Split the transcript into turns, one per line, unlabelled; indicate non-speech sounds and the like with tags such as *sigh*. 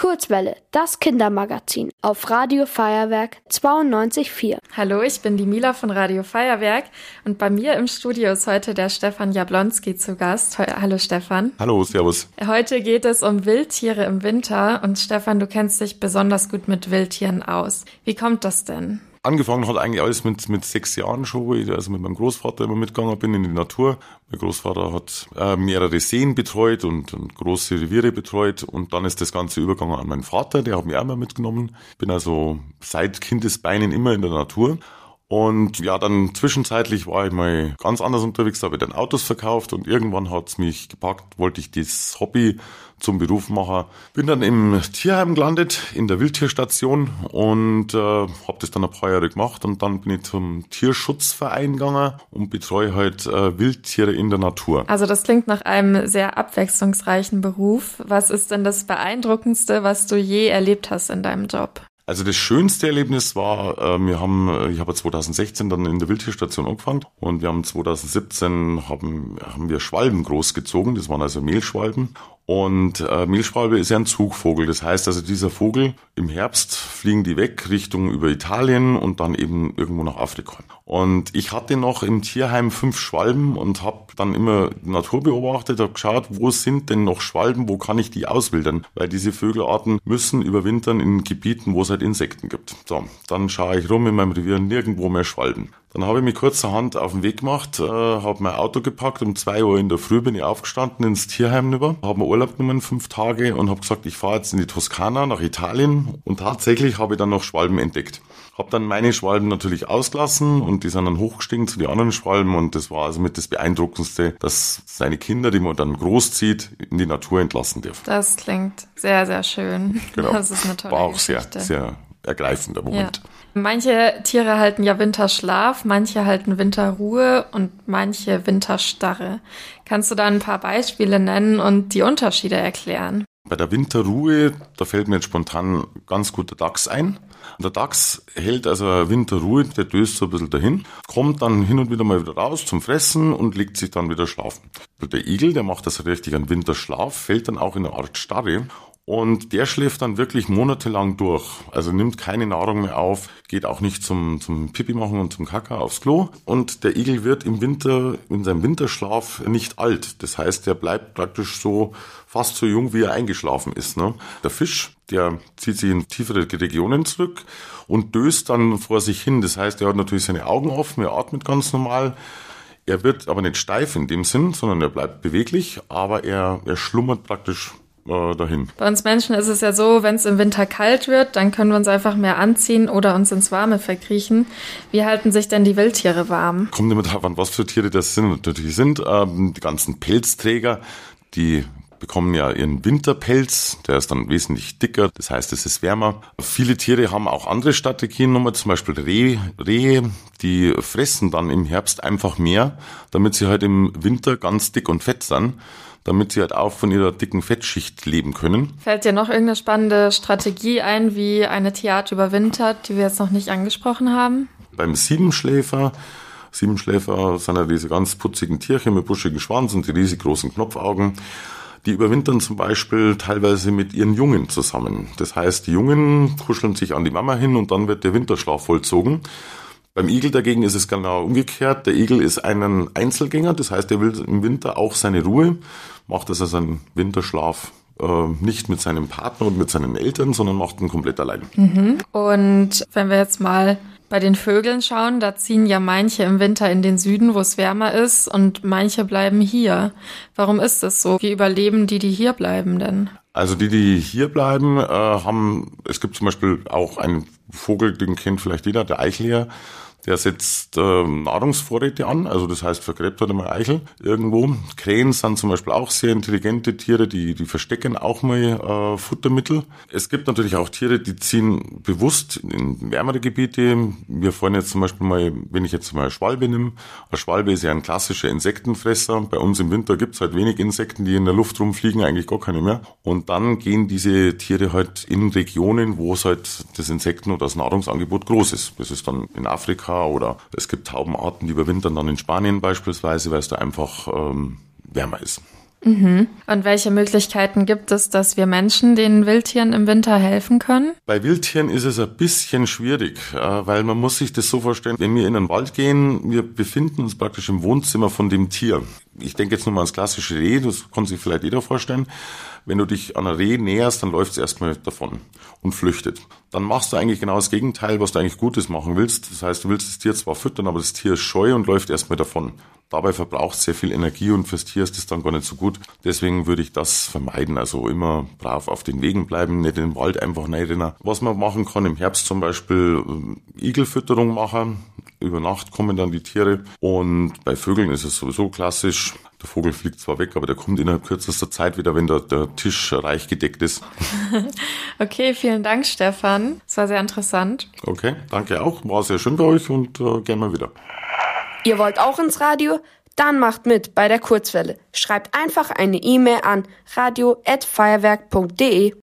Kurzwelle, das Kindermagazin auf Radio Feuerwerk 92.4.
Hallo, ich bin die Mila von Radio Feuerwerk und bei mir im Studio ist heute der Stefan Jablonski zu Gast. Hallo Stefan.
Hallo, servus.
Heute geht es um Wildtiere im Winter und Stefan, du kennst dich besonders gut mit Wildtieren aus. Wie kommt das denn?
Angefangen hat eigentlich alles mit, mit sechs Jahren schon, wo ich also mit meinem Großvater immer mitgegangen bin in die Natur. Mein Großvater hat äh, mehrere Seen betreut und, und große Reviere betreut und dann ist das Ganze übergegangen an meinen Vater, der hat mich auch mal mitgenommen. Bin also seit Kindesbeinen immer in der Natur. Und ja, dann zwischenzeitlich war ich mal ganz anders unterwegs, da habe ich dann Autos verkauft und irgendwann hat's mich gepackt, wollte ich das Hobby zum Beruf machen. Bin dann im Tierheim gelandet, in der Wildtierstation und äh, habe das dann ein paar Jahre gemacht und dann bin ich zum Tierschutzverein gegangen und betreue halt äh, Wildtiere in der Natur.
Also das klingt nach einem sehr abwechslungsreichen Beruf. Was ist denn das Beeindruckendste, was du je erlebt hast in deinem Job?
Also das schönste Erlebnis war, äh, wir haben, äh, ich habe 2016 dann in der Wildtierstation angefangen und wir haben 2017 haben, haben wir Schwalben großgezogen, das waren also Mehlschwalben und äh, Mehlschwalbe ist ja ein Zugvogel. Das heißt also, dieser Vogel im Herbst fliegen die weg Richtung über Italien und dann eben irgendwo nach Afrika. Und ich hatte noch im Tierheim fünf Schwalben und habe dann immer Natur beobachtet, habe geschaut, wo sind denn noch Schwalben, wo kann ich die auswildern? Weil diese Vögelarten müssen überwintern in Gebieten, wo es halt Insekten gibt. So, dann schaue ich rum in meinem Revier, nirgendwo mehr Schwalben. Dann habe ich mich kurzerhand auf den Weg gemacht, äh, habe mein Auto gepackt, um zwei Uhr in der Früh bin ich aufgestanden ins Tierheim rüber, habe mir Urlaub genommen, fünf Tage und habe gesagt, ich fahre jetzt in die Toskana nach Italien und tatsächlich habe ich dann noch Schwalben entdeckt. Habe dann meine Schwalben natürlich ausgelassen und die sind dann hochgestiegen zu den anderen Schwalben und das war also mit das Beeindruckendste, dass seine Kinder, die man dann großzieht, in die Natur entlassen dürfen.
Das klingt sehr, sehr schön.
Genau.
Das ist eine tolle
War auch
Geschichte.
sehr, sehr ergreifender Moment.
Ja. Manche Tiere halten ja Winterschlaf, manche halten Winterruhe und manche Winterstarre. Kannst du da ein paar Beispiele nennen und die Unterschiede erklären?
Bei der Winterruhe, da fällt mir jetzt spontan ganz gut der Dachs ein. Der Dachs hält also Winterruhe, der döst so ein bisschen dahin, kommt dann hin und wieder mal wieder raus zum Fressen und legt sich dann wieder schlafen. Der Igel, der macht also richtig einen Winterschlaf, fällt dann auch in eine Art Starre und der schläft dann wirklich monatelang durch. Also nimmt keine Nahrung mehr auf, geht auch nicht zum, zum Pipi machen und zum Kaka aufs Klo. Und der Igel wird im Winter, in seinem Winterschlaf nicht alt. Das heißt, er bleibt praktisch so fast so jung, wie er eingeschlafen ist. Ne? Der Fisch, der zieht sich in tiefere Regionen zurück und döst dann vor sich hin. Das heißt, er hat natürlich seine Augen offen, er atmet ganz normal. Er wird aber nicht steif in dem Sinn, sondern er bleibt beweglich, aber er, er schlummert praktisch äh, dahin.
Bei uns Menschen ist es ja so, wenn es im Winter kalt wird, dann können wir uns einfach mehr anziehen oder uns ins Warme verkriechen. Wie halten sich denn die Wildtiere warm?
Kommt immer darauf an, was für Tiere das sind. Natürlich sind ähm, die ganzen Pelzträger, die bekommen ja ihren Winterpelz, der ist dann wesentlich dicker, das heißt, es ist wärmer. Viele Tiere haben auch andere Strategien, nochmal zum Beispiel Reh, Rehe, die fressen dann im Herbst einfach mehr, damit sie halt im Winter ganz dick und fett sind damit sie halt auch von ihrer dicken Fettschicht leben können.
Fällt dir noch irgendeine spannende Strategie ein, wie eine Tierart überwintert, die wir jetzt noch nicht angesprochen haben?
Beim Siebenschläfer Siebenschläfer sind ja diese ganz putzigen Tierchen mit buschigem Schwanz und die riesig großen Knopfaugen. Die überwintern zum Beispiel teilweise mit ihren Jungen zusammen. Das heißt, die Jungen kuscheln sich an die Mama hin und dann wird der Winterschlaf vollzogen. Beim Igel dagegen ist es genau umgekehrt. Der Igel ist ein Einzelgänger, das heißt, er will im Winter auch seine Ruhe, macht also seinen Winterschlaf äh, nicht mit seinem Partner und mit seinen Eltern, sondern macht ihn komplett allein.
Mhm. Und wenn wir jetzt mal bei den Vögeln schauen, da ziehen ja manche im Winter in den Süden, wo es wärmer ist, und manche bleiben hier. Warum ist das so? Wie überleben die, die hier bleiben denn?
Also die, die hier bleiben, äh, haben, es gibt zum Beispiel auch einen Vogel, den kennt vielleicht jeder, der Eichleer. Der setzt äh, Nahrungsvorräte an, also das heißt, vergräbt halt einmal Eichel irgendwo. Krähen sind zum Beispiel auch sehr intelligente Tiere, die, die verstecken auch mal äh, Futtermittel. Es gibt natürlich auch Tiere, die ziehen bewusst in wärmere Gebiete. Wir fahren jetzt zum Beispiel mal, wenn ich jetzt mal eine Schwalbe nehme. Eine Schwalbe ist ja ein klassischer Insektenfresser. Bei uns im Winter gibt's halt wenig Insekten, die in der Luft rumfliegen, eigentlich gar keine mehr. Und dann gehen diese Tiere halt in Regionen, wo es halt das Insekten- oder das Nahrungsangebot groß ist. Das ist dann in Afrika Afrika oder es gibt Taubenarten, die überwintern dann in Spanien beispielsweise, weil es da einfach ähm, wärmer ist.
Mhm. Und welche Möglichkeiten gibt es, dass wir Menschen den Wildtieren im Winter helfen können?
Bei Wildtieren ist es ein bisschen schwierig, äh, weil man muss sich das so vorstellen, wenn wir in den Wald gehen, wir befinden uns praktisch im Wohnzimmer von dem Tier. Ich denke jetzt nur mal ans klassische Reh, das kann sich vielleicht jeder vorstellen. Wenn du dich an ein Reh näherst, dann läuft es erstmal davon und flüchtet. Dann machst du eigentlich genau das Gegenteil, was du eigentlich Gutes machen willst. Das heißt, du willst das Tier zwar füttern, aber das Tier ist scheu und läuft erstmal davon. Dabei verbraucht es sehr viel Energie und fürs Tier ist das dann gar nicht so gut. Deswegen würde ich das vermeiden. Also immer brav auf den Wegen bleiben, nicht in den Wald einfach reinrennen. Was man machen kann im Herbst zum Beispiel äh, Igelfütterung machen. Über Nacht kommen dann die Tiere. Und bei Vögeln ist es sowieso klassisch. Der Vogel fliegt zwar weg, aber der kommt innerhalb kürzester Zeit wieder, wenn der, der Tisch reich gedeckt ist. *laughs*
okay, vielen Dank, Stefan. Es war sehr interessant.
Okay, danke auch. War sehr schön bei euch und äh, gerne mal wieder.
Ihr wollt auch ins Radio? Dann macht mit bei der Kurzwelle. Schreibt einfach eine E-Mail an radio@feuerwerk.de.